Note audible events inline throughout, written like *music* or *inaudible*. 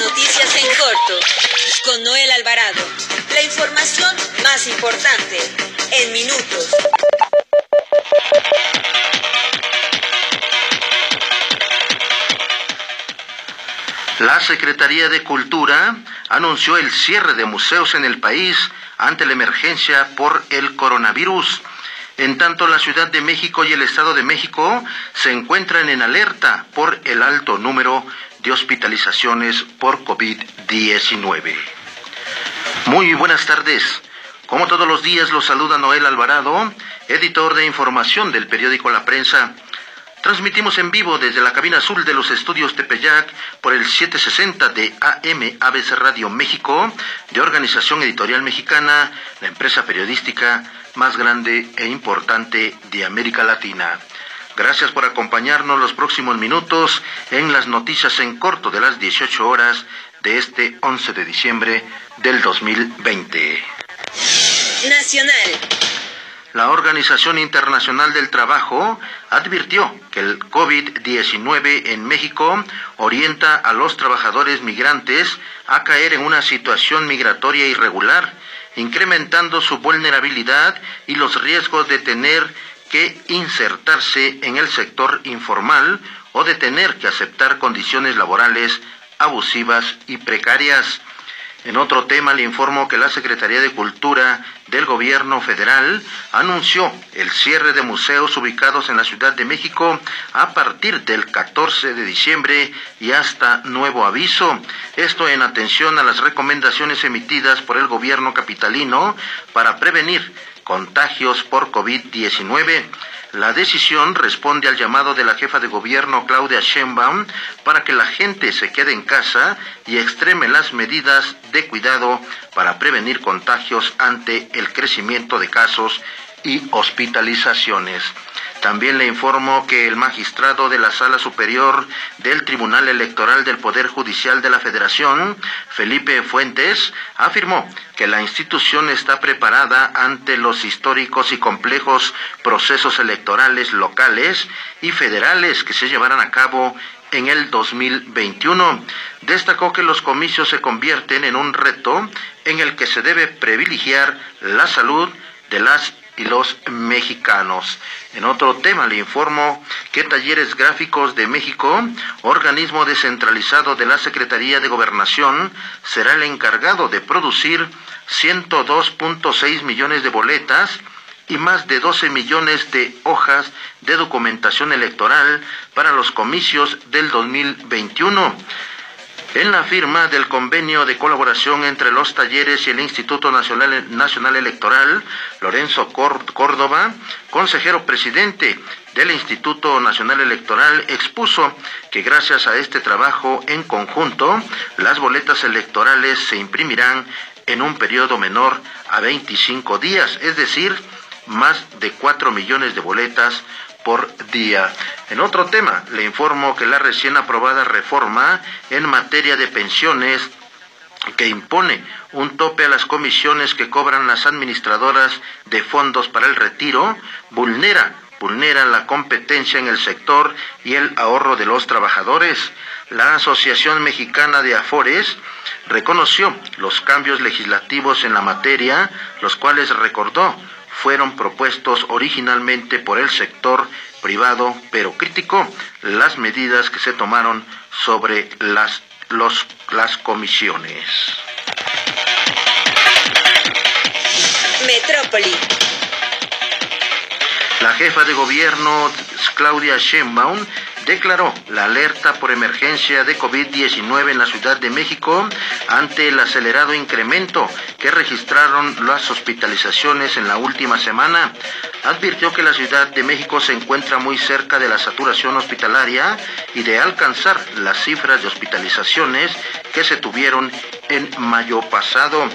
Noticias en corto con Noel Alvarado. La información más importante en minutos. La Secretaría de Cultura anunció el cierre de museos en el país ante la emergencia por el coronavirus. En tanto, la Ciudad de México y el Estado de México se encuentran en alerta por el alto número de hospitalizaciones por COVID-19. Muy buenas tardes. Como todos los días, los saluda Noel Alvarado, editor de información del periódico La Prensa. Transmitimos en vivo desde la cabina azul de los estudios Tepeyac por el 760 de AM ABC Radio México, de Organización Editorial Mexicana, la empresa periodística más grande e importante de América Latina. Gracias por acompañarnos los próximos minutos en las noticias en corto de las 18 horas de este 11 de diciembre del 2020. Nacional. La Organización Internacional del Trabajo advirtió que el COVID-19 en México orienta a los trabajadores migrantes a caer en una situación migratoria irregular incrementando su vulnerabilidad y los riesgos de tener que insertarse en el sector informal o de tener que aceptar condiciones laborales abusivas y precarias. En otro tema le informo que la Secretaría de Cultura del Gobierno Federal anunció el cierre de museos ubicados en la Ciudad de México a partir del 14 de diciembre y hasta nuevo aviso. Esto en atención a las recomendaciones emitidas por el Gobierno capitalino para prevenir contagios por COVID-19. La decisión responde al llamado de la jefa de gobierno Claudia Sheinbaum para que la gente se quede en casa y extreme las medidas de cuidado para prevenir contagios ante el crecimiento de casos y hospitalizaciones. También le informo que el magistrado de la Sala Superior del Tribunal Electoral del Poder Judicial de la Federación, Felipe Fuentes, afirmó que la institución está preparada ante los históricos y complejos procesos electorales locales y federales que se llevarán a cabo en el 2021. Destacó que los comicios se convierten en un reto en el que se debe privilegiar la salud de las los mexicanos. En otro tema le informo que Talleres Gráficos de México, organismo descentralizado de la Secretaría de Gobernación, será el encargado de producir 102.6 millones de boletas y más de 12 millones de hojas de documentación electoral para los comicios del 2021. En la firma del convenio de colaboración entre los talleres y el Instituto Nacional, Electoral, Lorenzo Córdoba, consejero presidente del Instituto Nacional Electoral, expuso que gracias a este trabajo en conjunto, las boletas electorales se imprimirán en un periodo menor a 25 días, es decir, más de 4 millones de boletas por día. En otro tema, le informo que la recién aprobada reforma en materia de pensiones que impone un tope a las comisiones que cobran las administradoras de fondos para el retiro, vulnera, vulnera la competencia en el sector y el ahorro de los trabajadores. La Asociación Mexicana de Afores reconoció los cambios legislativos en la materia, los cuales recordó fueron propuestos originalmente por el sector privado, pero criticó las medidas que se tomaron sobre las, los, las comisiones. Metrópoli. La jefa de gobierno, Claudia Sheinbaum, declaró la alerta por emergencia de COVID-19 en la Ciudad de México ante el acelerado incremento que registraron las hospitalizaciones en la última semana. Advirtió que la Ciudad de México se encuentra muy cerca de la saturación hospitalaria y de alcanzar las cifras de hospitalizaciones que se tuvieron en mayo pasado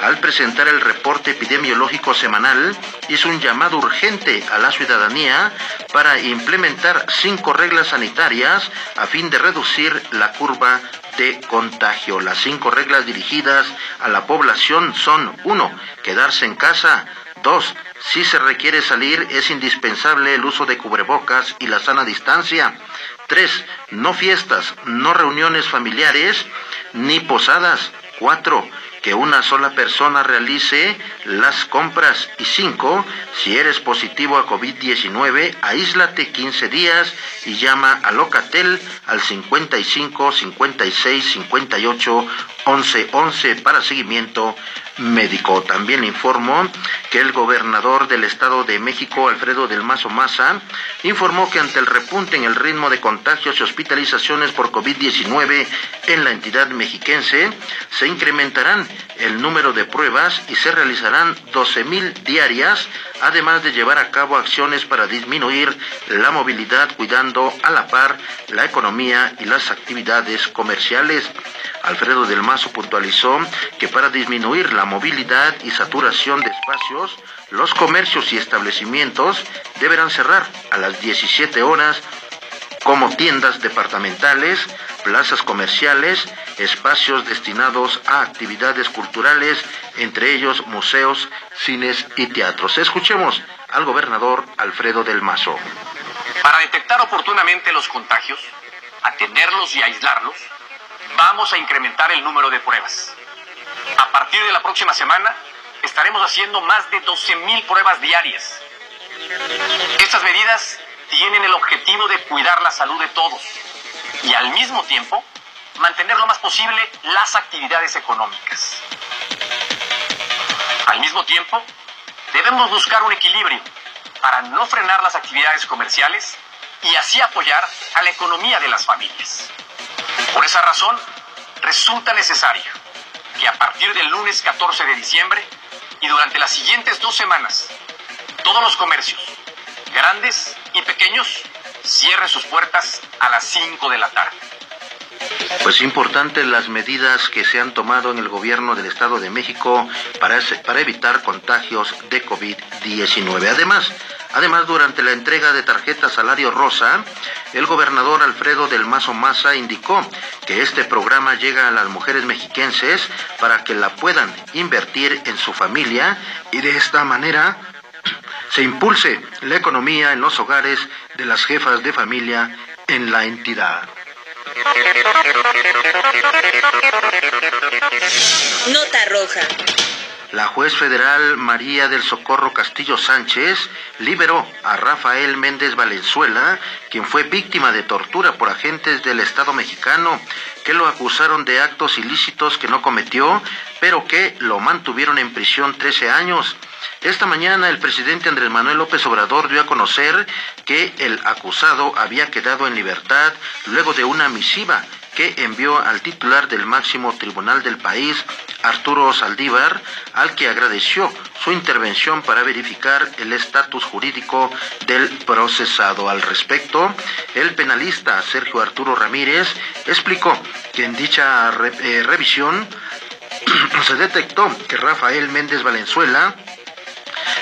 al presentar el reporte epidemiológico semanal, hizo un llamado urgente a la ciudadanía para implementar cinco reglas sanitarias a fin de reducir la curva de contagio. Las cinco reglas dirigidas a la población son uno, Quedarse en casa. dos, Si se requiere salir, es indispensable el uso de cubrebocas y la sana distancia. 3. No fiestas, no reuniones familiares. ni posadas. Cuatro, que una sola persona realice las compras. Y cinco, si eres positivo a COVID-19, aíslate 15 días y llama a Locatel al 55 56 58 11 11 para seguimiento médico. También informó que el gobernador del Estado de México, Alfredo del Mazo Maza, informó que ante el repunte en el ritmo de contagios y hospitalizaciones por COVID-19 en la entidad mexiquense, se incrementarán el número de pruebas y se realizarán 12 mil diarias, además de llevar a cabo acciones para disminuir la movilidad, cuidando a la par la economía y las actividades comerciales. Alfredo del Mazo puntualizó que para disminuir la movilidad y saturación de espacios, los comercios y establecimientos deberán cerrar a las 17 horas como tiendas departamentales, plazas comerciales, espacios destinados a actividades culturales, entre ellos museos, cines y teatros. Escuchemos al gobernador Alfredo del Mazo. Para detectar oportunamente los contagios, atenderlos y aislarlos, vamos a incrementar el número de pruebas. A partir de la próxima semana, estaremos haciendo más de 12.000 pruebas diarias. Estas medidas tienen el objetivo de cuidar la salud de todos y al mismo tiempo mantener lo más posible las actividades económicas. Al mismo tiempo, debemos buscar un equilibrio para no frenar las actividades comerciales y así apoyar a la economía de las familias. Por esa razón, resulta necesario que a partir del lunes 14 de diciembre y durante las siguientes dos semanas, todos los comercios, grandes y pequeños, cierren sus puertas a las 5 de la tarde. Pues importantes las medidas que se han tomado en el gobierno del Estado de México para, para evitar contagios de COVID-19. Además, Además, durante la entrega de tarjeta Salario Rosa, el gobernador Alfredo del Mazo Maza indicó que este programa llega a las mujeres mexiquenses para que la puedan invertir en su familia y de esta manera *clears throat* se impulse la economía en los hogares de las jefas de familia en la entidad. Nota roja. La juez federal María del Socorro Castillo Sánchez liberó a Rafael Méndez Valenzuela, quien fue víctima de tortura por agentes del Estado mexicano que lo acusaron de actos ilícitos que no cometió, pero que lo mantuvieron en prisión 13 años. Esta mañana el presidente Andrés Manuel López Obrador dio a conocer que el acusado había quedado en libertad luego de una misiva que envió al titular del máximo tribunal del país, Arturo Saldívar, al que agradeció su intervención para verificar el estatus jurídico del procesado. Al respecto, el penalista Sergio Arturo Ramírez explicó que en dicha eh, revisión *clears throat* se detectó que Rafael Méndez Valenzuela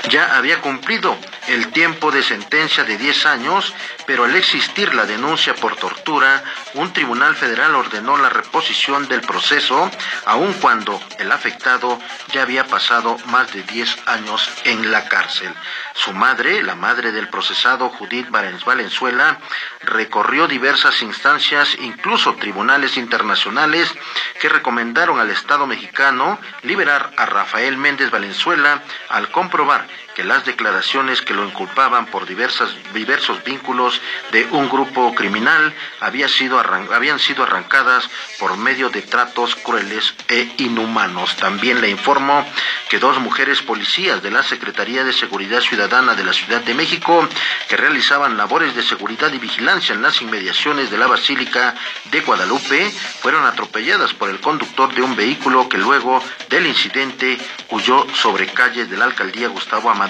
ya había cumplido el tiempo de sentencia de 10 años, pero al existir la denuncia por tortura, un tribunal federal ordenó la reposición del proceso, aun cuando el afectado ya había pasado más de 10 años en la cárcel. Su madre, la madre del procesado Judith Valenzuela, recorrió diversas instancias, incluso tribunales internacionales, que recomendaron al Estado mexicano liberar a Rafael Méndez Valenzuela al comprobar que las declaraciones que lo inculpaban por diversas, diversos vínculos de un grupo criminal había sido habían sido arrancadas por medio de tratos crueles e inhumanos. También le informó que dos mujeres policías de la Secretaría de Seguridad Ciudadana de la Ciudad de México, que realizaban labores de seguridad y vigilancia en las inmediaciones de la Basílica de Guadalupe, fueron atropelladas por el conductor de un vehículo que luego del incidente huyó sobre calles de la alcaldía Gustavo Amadeo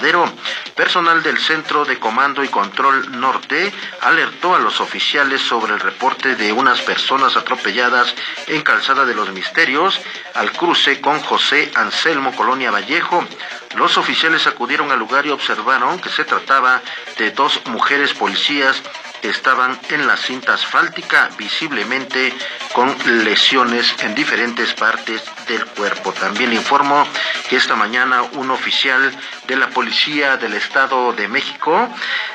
Personal del Centro de Comando y Control Norte alertó a los oficiales sobre el reporte de unas personas atropelladas en Calzada de los Misterios al cruce con José Anselmo Colonia Vallejo. Los oficiales acudieron al lugar y observaron que se trataba de dos mujeres policías estaban en la cinta asfáltica visiblemente con lesiones en diferentes partes del cuerpo. También informó que esta mañana un oficial de la Policía del Estado de México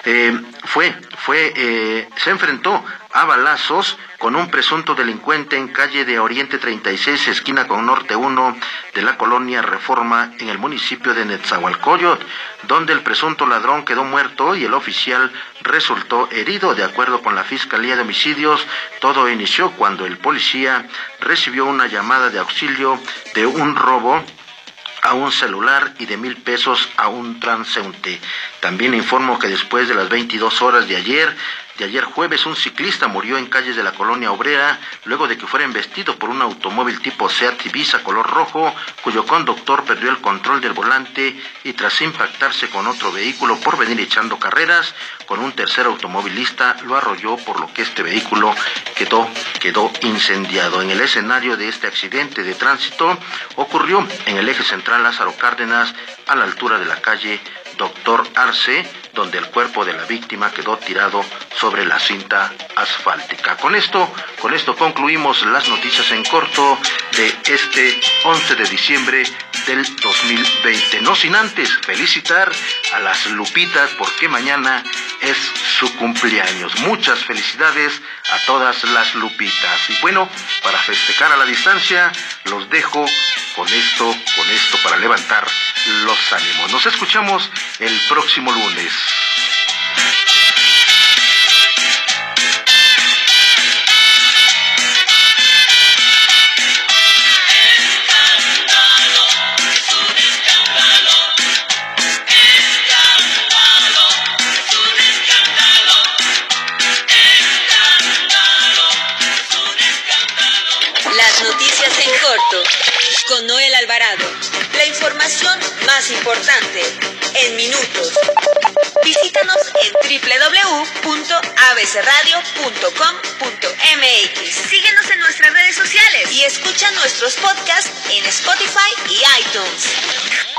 eh, fue, fue, eh, se enfrentó a balazos con un presunto delincuente en calle de Oriente 36, esquina con Norte 1 de la colonia Reforma en el municipio de Netzahualcoyot, donde el presunto ladrón quedó muerto y el oficial resultó herido. De acuerdo con la Fiscalía de Homicidios, todo inició cuando el policía recibió una llamada de auxilio de un robo a un celular y de mil pesos a un transeúnte. También informo que después de las 22 horas de ayer, de ayer jueves, un ciclista murió en calles de la colonia obrera luego de que fuera embestido por un automóvil tipo Seat Ibiza color rojo, cuyo conductor perdió el control del volante y tras impactarse con otro vehículo por venir echando carreras, con un tercer automovilista lo arrolló por lo que este vehículo quedó, quedó incendiado. En el escenario de este accidente de tránsito ocurrió en el eje central Lázaro Cárdenas a la altura de la calle Doctor Arce, donde el cuerpo de la víctima quedó tirado sobre la cinta asfáltica. Con esto, con esto concluimos las noticias en corto de este 11 de diciembre del 2020. No sin antes felicitar a las Lupitas porque mañana es su cumpleaños. Muchas felicidades a todas las Lupitas. Y bueno, para festejar a la distancia, los dejo con esto, con esto para levantar los ánimos. Nos escuchamos el próximo lunes. Noticias en corto con Noel Alvarado. La información más importante en minutos. Visítanos en www.abcradio.com.mx. Síguenos en nuestras redes sociales y escucha nuestros podcasts en Spotify y iTunes.